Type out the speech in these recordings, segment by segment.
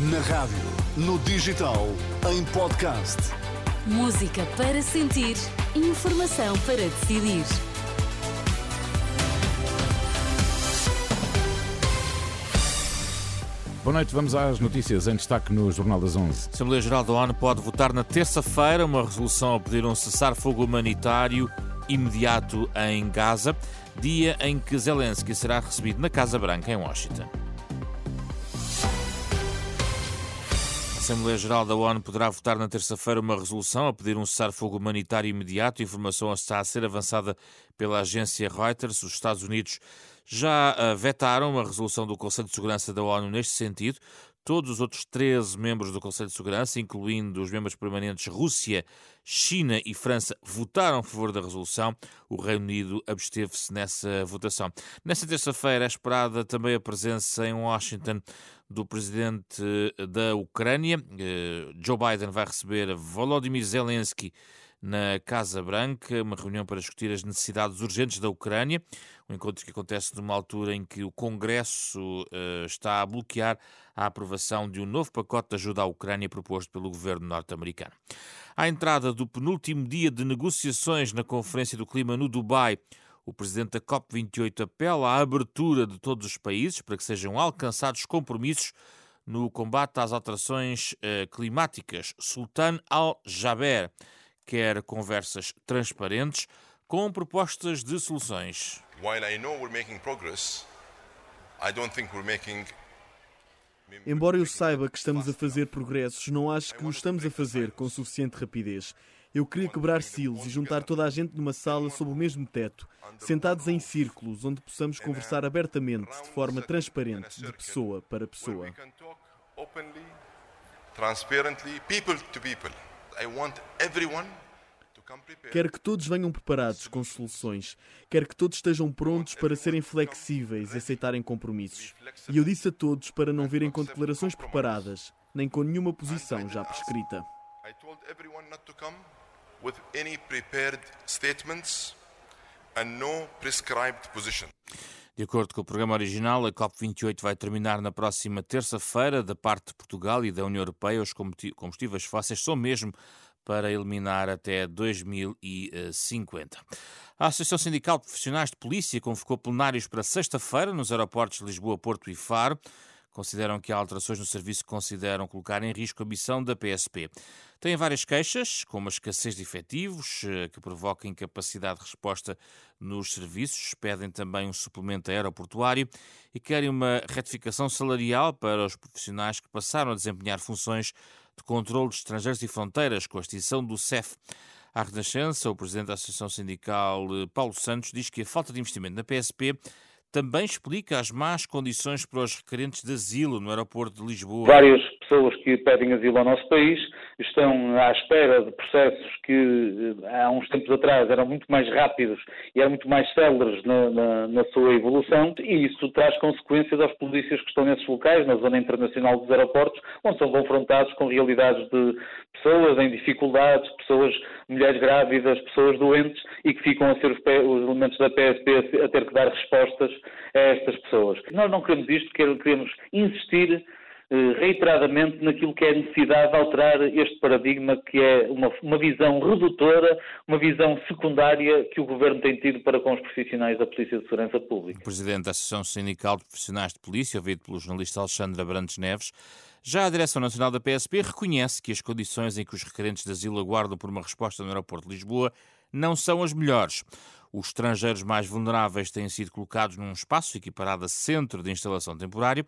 Na rádio, no digital, em podcast. Música para sentir, informação para decidir. Boa noite, vamos às notícias em destaque no Jornal das 11. A Assembleia Geral da ONU pode votar na terça-feira uma resolução a pedir um cessar-fogo humanitário imediato em Gaza, dia em que Zelensky será recebido na Casa Branca, em Washington. Assembleia Geral da ONU poderá votar na terça-feira uma resolução a pedir um cessar-fogo humanitário imediato. Informação está a ser avançada pela agência Reuters. Os Estados Unidos já uh, vetaram a resolução do Conselho de Segurança da ONU neste sentido. Todos os outros 13 membros do Conselho de Segurança, incluindo os membros permanentes Rússia, China e França, votaram a favor da resolução. O Reino Unido absteve-se nessa votação. Nesta terça-feira é esperada também a presença em Washington do presidente da Ucrânia. Eh, Joe Biden vai receber Volodymyr Zelensky na Casa Branca, uma reunião para discutir as necessidades urgentes da Ucrânia, um encontro que acontece numa altura em que o Congresso uh, está a bloquear a aprovação de um novo pacote de ajuda à Ucrânia proposto pelo governo norte-americano. À entrada do penúltimo dia de negociações na Conferência do Clima no Dubai, o presidente da COP28 apela à abertura de todos os países para que sejam alcançados compromissos no combate às alterações uh, climáticas. Sultan Al-Jaber quer conversas transparentes com propostas de soluções. Embora eu saiba que estamos a fazer progressos, não acho que o estamos a fazer com suficiente rapidez. Eu queria quebrar silos e juntar toda a gente numa sala sob o mesmo teto, sentados em círculos, onde possamos conversar abertamente, de forma transparente, de pessoa para pessoa. Transparently, people to people. Quero que todos venham preparados com soluções. Quero que todos estejam prontos para serem flexíveis e aceitarem compromissos. E eu disse a todos para não virem com declarações preparadas, nem com nenhuma posição já prescrita. De acordo com o programa original, a COP28 vai terminar na próxima terça-feira. Da parte de Portugal e da União Europeia, os combustíveis fósseis são mesmo para eliminar até 2050. A Associação Sindical de Profissionais de Polícia convocou plenários para sexta-feira nos aeroportos de Lisboa, Porto e Faro consideram que há alterações no serviço que consideram colocar em risco a missão da PSP. Têm várias queixas, como a escassez de efetivos, eh, que provoca incapacidade de resposta nos serviços, pedem também um suplemento aeroportuário e querem uma retificação salarial para os profissionais que passaram a desempenhar funções de controle de estrangeiros e fronteiras com a extinção do CEF. À Renascença, o presidente da Associação Sindical, eh, Paulo Santos, diz que a falta de investimento na PSP também explica as más condições para os requerentes de asilo no aeroporto de Lisboa. Várias pessoas que pedem asilo ao nosso país estão à espera de processos que eh, há uns tempos atrás eram muito mais rápidos e eram muito mais céleres na, na, na sua evolução e isso traz consequências aos polícias que estão nesses locais, na zona internacional dos aeroportos, onde são confrontados com realidades de pessoas em dificuldades, pessoas, mulheres grávidas, pessoas doentes e que ficam a ser os, os elementos da PSP a ter que dar respostas a estas pessoas. Nós não queremos isto, queremos insistir reiteradamente naquilo que é a necessidade de alterar este paradigma, que é uma, uma, visão redutora, uma visão secundária que o Governo tem tido para com os profissionais da Polícia de Segurança Pública. Presidente da Associação Sindical de Profissionais de Polícia, ouvido pelo jornalista Alexandre Abrantes Neves, já a Direção Nacional da PSP reconhece que as condições em que os requerentes de asilo aguardam por uma resposta no aeroporto de Lisboa não são as melhores. Os estrangeiros mais vulneráveis têm sido colocados num espaço equiparado a centro de instalação temporário.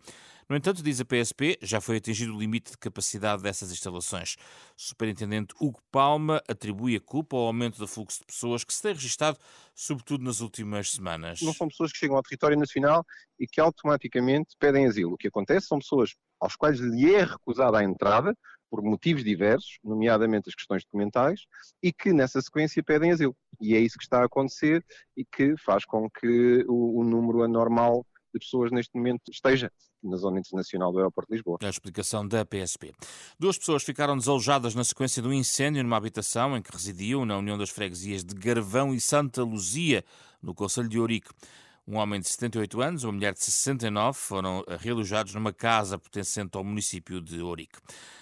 No entanto, diz a PSP, já foi atingido o limite de capacidade dessas instalações. O superintendente Hugo Palma atribui a culpa ao aumento do fluxo de pessoas que se tem registado, sobretudo nas últimas semanas. Não são pessoas que chegam ao território nacional e que automaticamente pedem asilo. O que acontece são pessoas aos quais lhe é recusada a entrada, por motivos diversos, nomeadamente as questões documentais, e que nessa sequência pedem asilo. E é isso que está a acontecer e que faz com que o, o número anormal de pessoas neste momento esteja na zona internacional do aeroporto de Lisboa. A explicação da PSP. Duas pessoas ficaram desalojadas na sequência de um incêndio numa habitação em que residiam na União das Freguesias de Garvão e Santa Luzia, no Conselho de Ourique. Um homem de 78 anos, uma mulher de 69 foram realojados numa casa pertencente ao município de Ourique.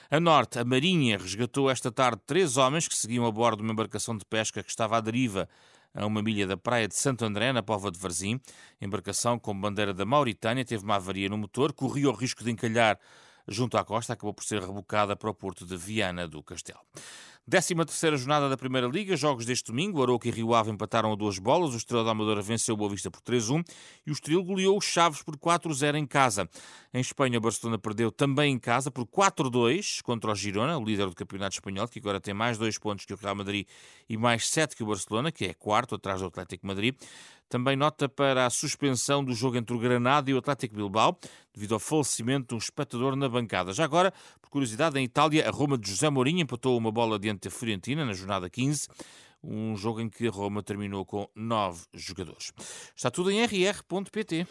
A norte, a Marinha resgatou esta tarde três homens que seguiam a bordo de uma embarcação de pesca que estava à deriva a uma milha da praia de Santo André, na Pova de Varzim. Embarcação com bandeira da Mauritânia teve uma avaria no motor, corria o risco de encalhar junto à costa, acabou por ser rebocada para o porto de Viana do Castelo. 13 terceira jornada da Primeira Liga, jogos deste domingo, Arouca e Rio Ave empataram a duas bolas, o Estrela da Amadora venceu o Boa Vista por 3-1 e o Estoril goleou os Chaves por 4-0 em casa. Em Espanha, o Barcelona perdeu também em casa por 4-2 contra o Girona, o líder do campeonato espanhol, que agora tem mais dois pontos que o Real Madrid e mais sete que o Barcelona, que é quarto atrás do Atlético Madrid. Também nota para a suspensão do jogo entre o Granada e o Atlético Bilbao, devido ao falecimento de um espectador na bancada. Já agora, por curiosidade, em Itália, a Roma de José Mourinho empatou uma bola diante da Fiorentina na jornada 15 um jogo em que a Roma terminou com nove jogadores. Está tudo em rr.pt.